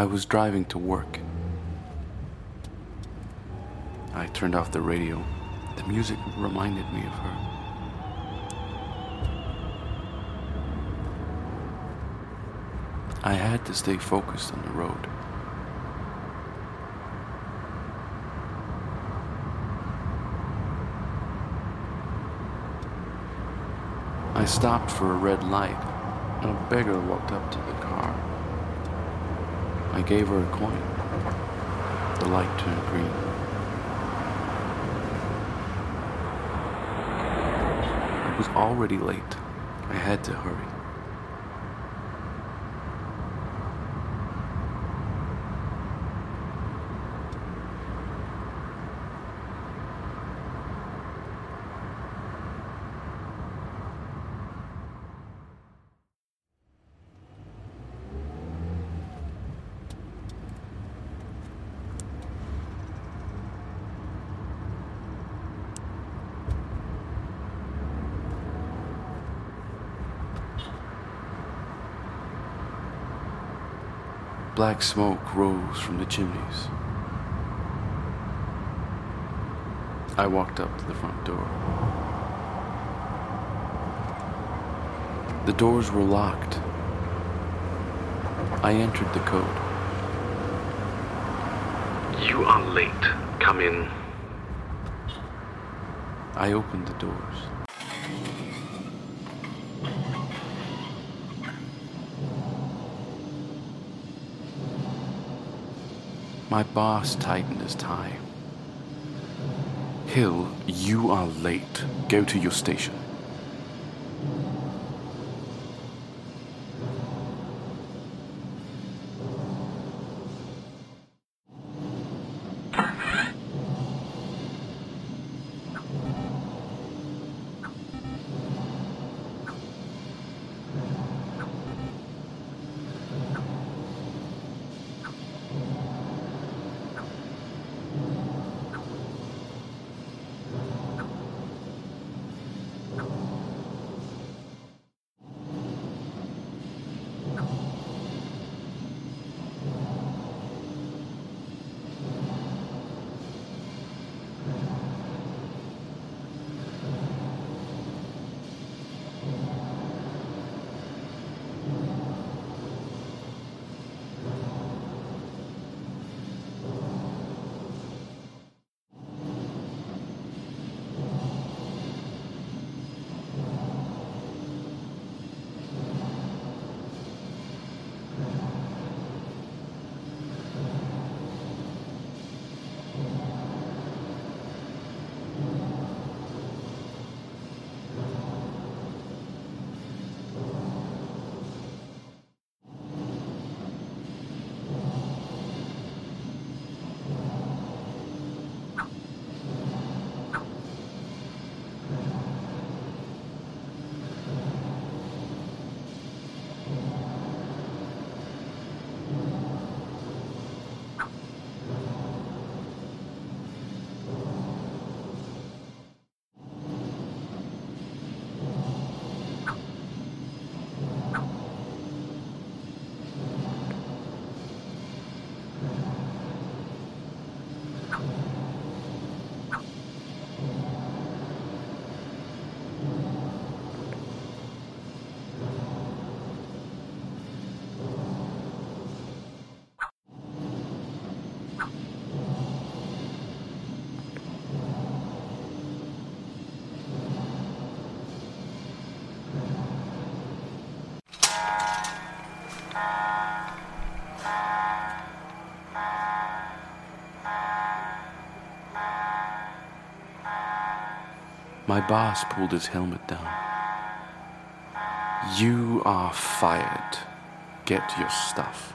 I was driving to work. I turned off the radio. The music reminded me of her. I had to stay focused on the road. I stopped for a red light, and a beggar walked up to car. I gave her a coin. The light turned green. I was already late. I had to hurry. Black smoke rose from the chimneys. I walked up to the front door. The doors were locked. I entered the code. You are late. Come in. I opened the doors. My boss tightened his tie. Hill, you are late. Go to your station. My boss pulled his helmet down. You are fired. Get your stuff.